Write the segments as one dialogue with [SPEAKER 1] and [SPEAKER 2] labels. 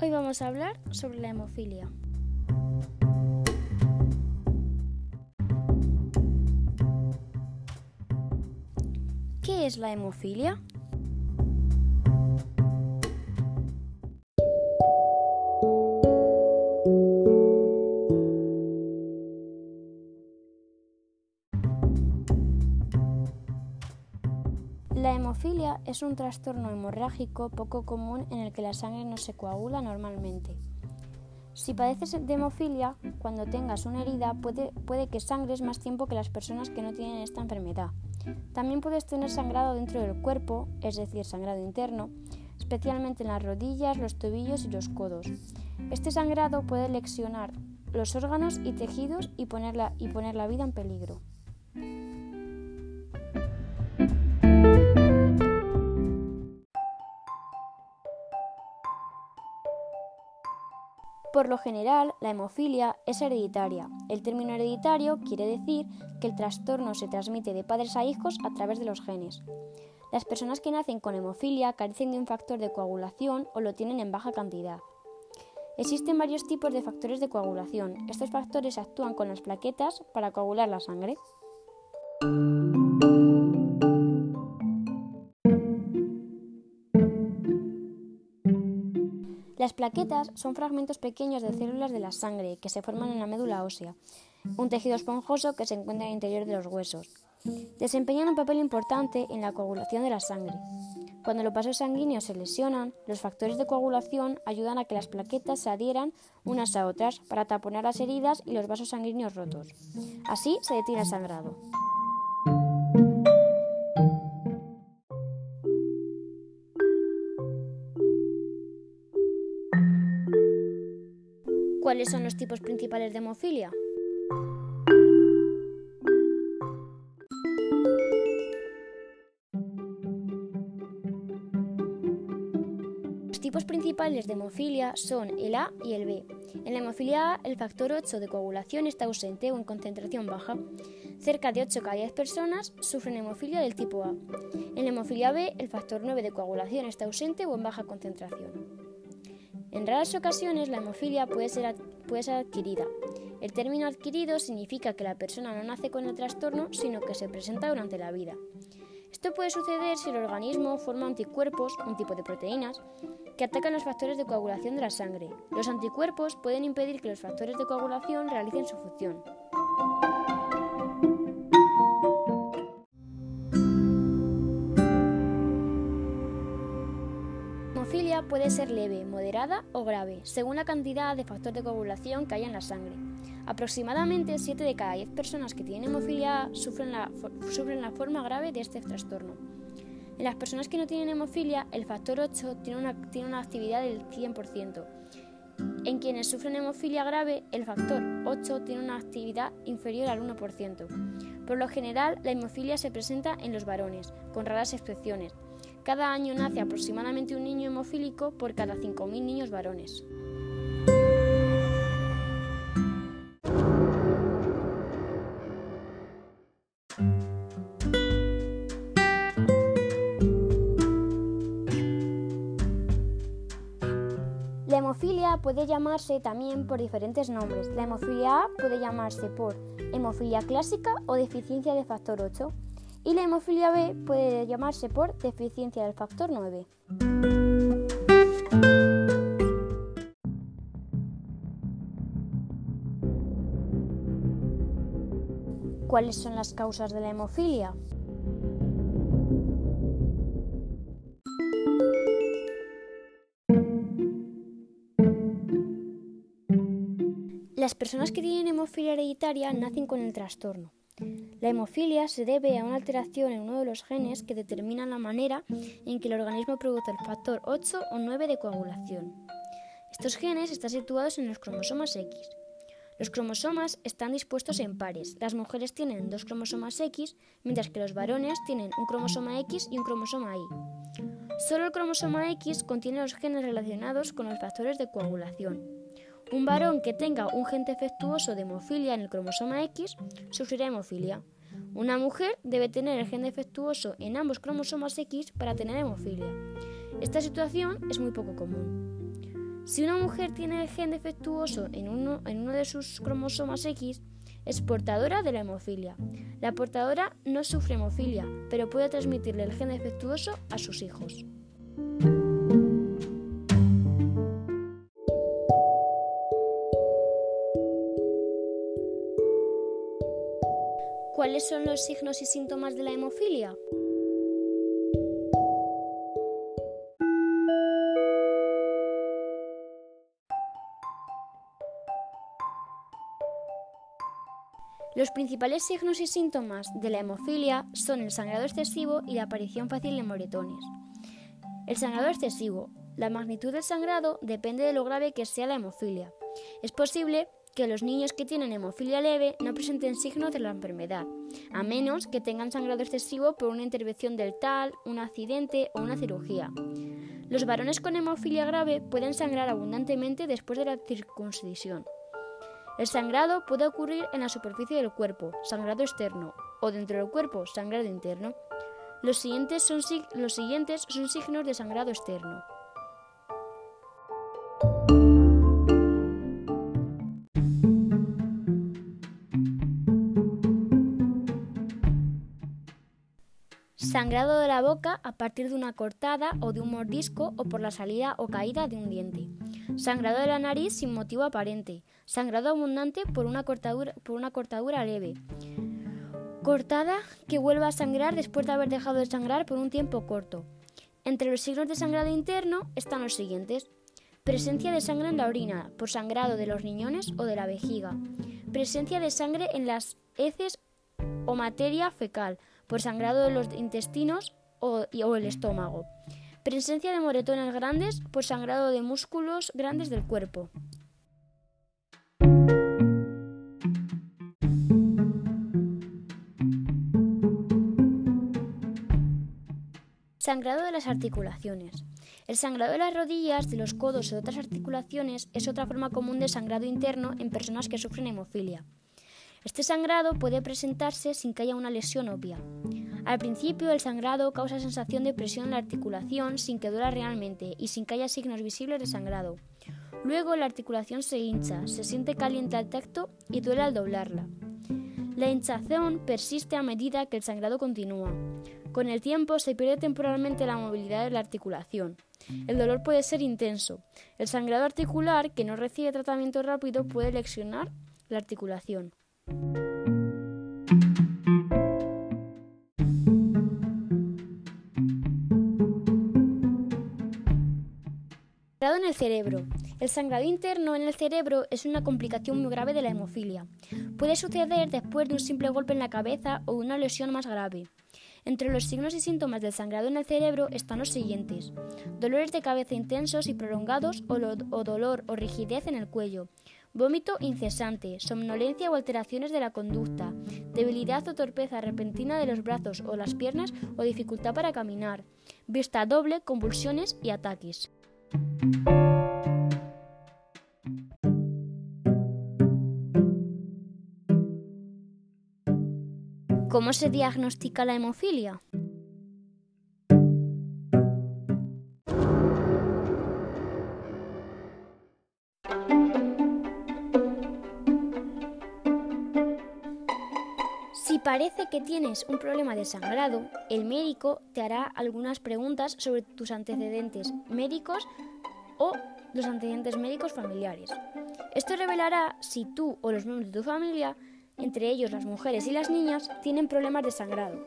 [SPEAKER 1] Hoy vamos a hablar sobre la hemofilia. ¿Qué es la hemofilia? La hemofilia es un trastorno hemorrágico poco común en el que la sangre no se coagula normalmente. Si padeces de hemofilia, cuando tengas una herida puede, puede que sangres más tiempo que las personas que no tienen esta enfermedad. También puedes tener sangrado dentro del cuerpo, es decir, sangrado interno, especialmente en las rodillas, los tobillos y los codos. Este sangrado puede lesionar los órganos y tejidos y poner la, y poner la vida en peligro. Por lo general, la hemofilia es hereditaria. El término hereditario quiere decir que el trastorno se transmite de padres a hijos a través de los genes. Las personas que nacen con hemofilia carecen de un factor de coagulación o lo tienen en baja cantidad. Existen varios tipos de factores de coagulación. Estos factores actúan con las plaquetas para coagular la sangre. Las plaquetas son fragmentos pequeños de células de la sangre que se forman en la médula ósea, un tejido esponjoso que se encuentra en el interior de los huesos. Desempeñan un papel importante en la coagulación de la sangre. Cuando los vasos sanguíneos se lesionan, los factores de coagulación ayudan a que las plaquetas se adhieran unas a otras para taponar las heridas y los vasos sanguíneos rotos. Así se detiene el sangrado. ¿Cuáles son los tipos principales de hemofilia? Los tipos principales de hemofilia son el A y el B. En la hemofilia A, el factor 8 de coagulación está ausente o en concentración baja. Cerca de 8 cada 10 personas sufren hemofilia del tipo A. En la hemofilia B, el factor 9 de coagulación está ausente o en baja concentración. En raras ocasiones la hemofilia puede ser, puede ser, adquirida. El término adquirido significa que la persona no nace con el trastorno, sino que se presenta durante la vida. Esto puede suceder si el organismo forma anticuerpos, un tipo de proteínas, que atacan los factores de coagulación de la sangre. Los anticuerpos pueden impedir que los factores de coagulación realicen su función. Puede ser leve, moderada o grave, según la cantidad de factor de coagulación que haya en la sangre. Aproximadamente 7 de cada 10 personas que tienen hemofilia sufren la, sufren la forma grave de este trastorno. En las personas que no tienen hemofilia, el factor 8 tiene una, tiene una actividad del 100%. En quienes sufren hemofilia grave, el factor 8 tiene una actividad inferior al 1%. Por lo general, la hemofilia se presenta en los varones, con raras excepciones, cada año nace aproximadamente un niño hemofílico por cada 5.000 niños varones. La hemofilia puede llamarse también por diferentes nombres. La hemofilia A puede llamarse por hemofilia clásica o deficiencia de factor 8 y la hemofilia B puede llamarse por deficiencia del factor 9. ¿Cuáles son las causas de la hemofilia? Las personas que tienen hemofilia hereditaria nacen con el trastorno. La hemofilia se debe a una alteración en uno de los genes que determina la manera en que el organismo produce el factor 8 o 9 de coagulación. Estos genes están situados en los cromosomas X. Los cromosomas están dispuestos en pares. Las mujeres tienen dos cromosomas X, mientras que los varones tienen un cromosoma X y un cromosoma Y. Solo el cromosoma X contiene los genes relacionados con los factores de coagulación. Un varón que tenga un gen defectuoso de hemofilia en el cromosoma X sufrirá hemofilia. Una mujer debe tener el gen defectuoso en ambos cromosomas X para tener hemofilia. Esta situación es muy poco común. Si una mujer tiene el gen defectuoso en uno, en uno de sus cromosomas X, es portadora de la hemofilia. La portadora no sufre hemofilia, pero puede transmitirle el gen defectuoso a sus hijos. ¿Cuáles son los signos y síntomas de la hemofilia? Los principales signos y síntomas de la hemofilia son el sangrado excesivo y la aparición fácil de moretones. El sangrado excesivo. La magnitud del sangrado depende de lo grave que sea la hemofilia. Es posible que los niños que tienen hemofilia leve no presenten signos de la enfermedad, a menos que tengan sangrado excesivo por una intervención del tal, un accidente o una cirugía. Los varones con hemofilia grave pueden sangrar abundantemente después de la circuncisión. El sangrado puede ocurrir en la superficie del cuerpo, sangrado externo, o dentro del cuerpo, sangrado interno. Los siguientes son, los siguientes son signos de sangrado externo. Sangrado de la boca a partir de una cortada o de un mordisco o por la salida o caída de un diente. Sangrado de la nariz sin motivo aparente. Sangrado abundante por una cortadura, leve. Cortada que vuelva a sangrar después de haber dejado de sangrar por un tiempo corto. Entre los signos de sangrado interno están los siguientes. Presencia de sangre en la orina, por sangrado de los riñones o de la vejiga. Presencia de sangre en las heces o materia fecal, por sangrado de los intestinos o, el estómago. Presencia de moretones grandes por sangrado de músculos grandes del cuerpo. Sangrado de las articulaciones. El sangrado de las rodillas, de los codos o de otras articulaciones es otra forma común de sangrado interno en personas que sufren hemofilia. Este sangrado puede presentarse sin que haya una lesión obvia. Al principio, el sangrado causa sensación de presión en la articulación sin que duela realmente y sin que haya signos visibles de sangrado. Luego, la articulación se hincha, se siente caliente al tacto y duele al doblarla. La hinchazón persiste a medida que el sangrado continúa. Con el tiempo se pierde temporalmente la movilidad de la articulación. El dolor puede ser intenso. El sangrado articular, que no recibe tratamiento rápido, puede lesionar la articulación. En el cerebro. El sangrado interno en el cerebro es una complicación muy grave de la hemofilia. Puede suceder después de un simple golpe en la cabeza o una lesión más grave. Entre los signos y síntomas del sangrado en el cerebro están los siguientes: dolores de cabeza intensos y prolongados o, dolor o rigidez en el cuello, vómito incesante, somnolencia o alteraciones de la conducta, debilidad o torpeza repentina de los brazos o las piernas o dificultad para caminar, vista doble, convulsiones y ataques. ¿Cómo se diagnostica la hemofilia? Si parece que tienes un problema de sangrado, el médico te hará algunas preguntas sobre tus antecedentes médicos o los antecedentes médicos familiares. Esto revelará si tú o los miembros de tu familia entre ellos las mujeres y las niñas, tienen problemas de sangrado.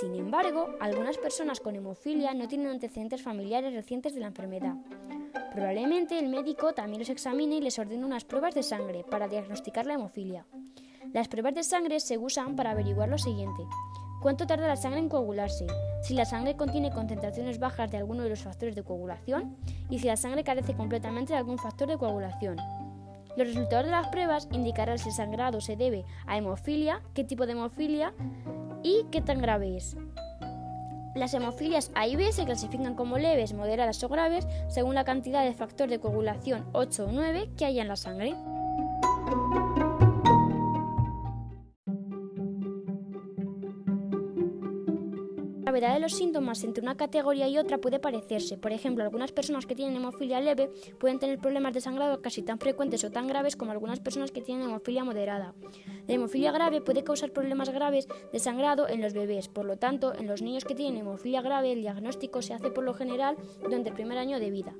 [SPEAKER 1] Sin embargo, algunas personas con hemofilia no tienen antecedentes familiares recientes de la enfermedad. Probablemente el médico también los examine y les ordene unas pruebas de sangre para diagnosticar la hemofilia. Las pruebas de sangre se usan para averiguar lo siguiente. ¿Cuánto tarda la sangre en coagularse? Si la sangre contiene concentraciones bajas de alguno de los factores de coagulación y si la sangre carece completamente de algún factor de coagulación. Los resultados de las pruebas indicarán si el sangrado se debe a hemofilia, qué tipo de hemofilia y qué tan grave es. Las hemofilias A y B se clasifican como leves, moderadas o graves según la cantidad de factor de coagulación 8 o 9 que haya en la sangre. Gravedad de los síntomas entre una categoría y otra puede parecerse. Por ejemplo, algunas personas que tienen hemofilia leve pueden tener problemas de sangrado casi tan frecuentes o tan graves como algunas personas que tienen hemofilia moderada. La hemofilia grave puede causar problemas graves de sangrado en los bebés. Por lo tanto, en los niños que tienen hemofilia grave, el diagnóstico se hace por lo general durante el primer año de vida.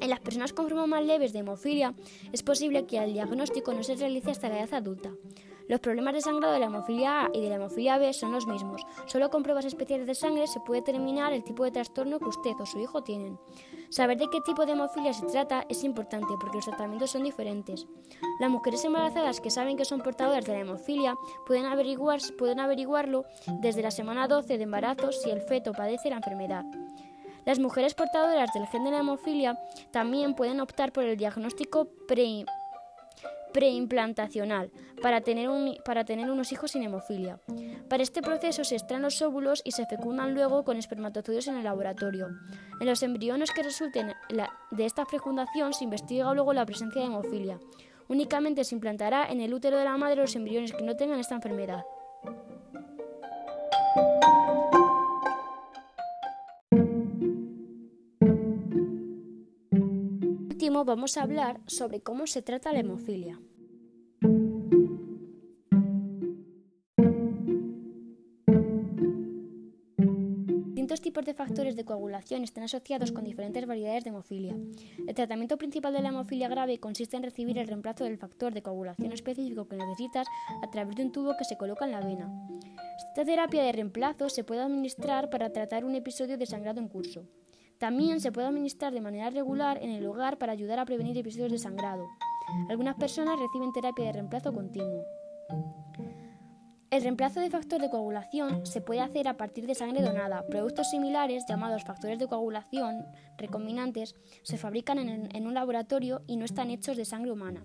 [SPEAKER 1] En las personas con formas más leves de hemofilia, es posible que el diagnóstico no se realice hasta la edad adulta. Los problemas de sangrado de la hemofilia A y de la hemofilia B son los mismos. Solo con pruebas especiales de sangre se puede determinar el tipo de trastorno que usted o su hijo tienen. Saber de qué tipo de hemofilia se trata es importante porque los tratamientos son diferentes. Las mujeres embarazadas que saben que son portadoras de la hemofilia pueden, averiguar, pueden averiguarlo desde la semana 12 de embarazo si el feto padece la enfermedad. Las mujeres portadoras del gen de la hemofilia también pueden optar por el diagnóstico pre preimplantacional para tener, para tener unos hijos sin hemofilia. Para este proceso se extraen los óvulos y se fecundan luego con espermatozoides en el laboratorio. En los embriones que resulten de esta fecundación se investiga luego la presencia de hemofilia. Únicamente se implantará en el útero de la madre los embriones que no tengan esta enfermedad. Vamos a hablar sobre cómo se trata la hemofilia. Distintos tipos de factores de coagulación están asociados con diferentes variedades de hemofilia. El tratamiento principal de la hemofilia grave consiste en recibir el reemplazo del factor de coagulación específico que necesitas a través de un tubo que se coloca en la vena. Esta terapia de reemplazo se puede administrar para tratar un episodio de sangrado en curso. También se puede administrar de manera regular en el hogar para ayudar a prevenir episodios de sangrado. Algunas personas reciben terapia de reemplazo continuo. El reemplazo de factor de coagulación se puede hacer a partir de sangre donada. Productos similares, llamados factores de coagulación recombinantes, se fabrican en, en un laboratorio y no están hechos de sangre humana.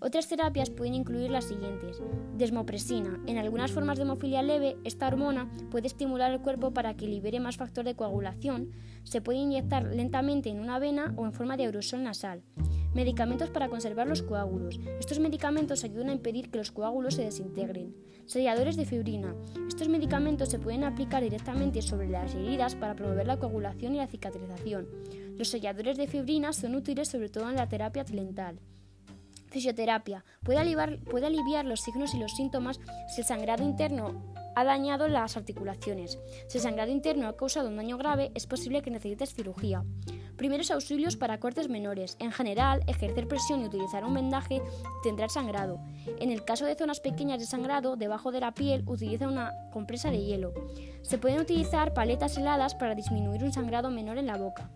[SPEAKER 1] Otras terapias pueden incluir las siguientes. Desmopresina. En algunas formas de hemofilia leve, esta hormona puede estimular el cuerpo para que libere más factor de coagulación. Se puede inyectar lentamente en una vena o en forma de aerosol nasal. Medicamentos para conservar los coágulos. Estos medicamentos ayudan a impedir que los coágulos se desintegren. Selladores de fibrina. Estos medicamentos se pueden aplicar directamente sobre las heridas para promover la coagulación y la cicatrización. Los selladores de fibrina son útiles sobre todo en la terapia lental. Fisioterapia. Puede aliviar, puede aliviar los signos y los síntomas si el sangrado interno ha dañado las articulaciones. Si el sangrado interno ha causado un daño grave, es posible que necesites cirugía. Primeros auxilios para cortes menores. En general, ejercer presión y utilizar un vendaje tendrá sangrado. En el caso de zonas pequeñas de sangrado, debajo de la piel, utiliza una compresa de hielo. Se pueden utilizar paletas heladas para disminuir un sangrado menor en la boca.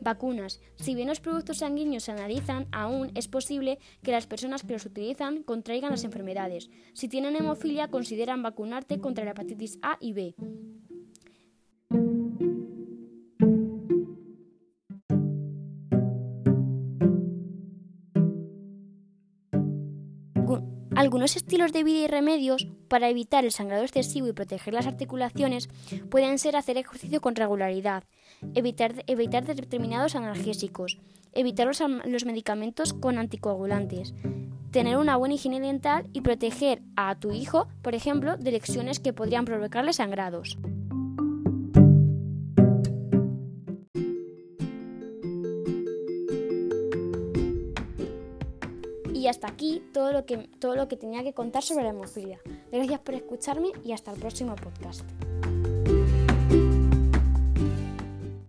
[SPEAKER 1] Vacunas. Si bien los productos sanguíneos se analizan, aún es posible que las personas que los utilizan contraigan las enfermedades. Si tienen hemofilia, consideran vacunarte contra la hepatitis A y B. Algunos estilos de vida y remedios para evitar el sangrado excesivo y proteger las articulaciones pueden ser hacer ejercicio con regularidad, evitar, evitar determinados analgésicos, evitar los, los medicamentos con anticoagulantes, tener una buena higiene dental y proteger a tu hijo, por ejemplo, de lesiones que podrían provocarle sangrados. Y hasta aquí todo lo, que, todo lo que tenía que contar sobre la hemofilia. Gracias por escucharme y hasta el próximo podcast.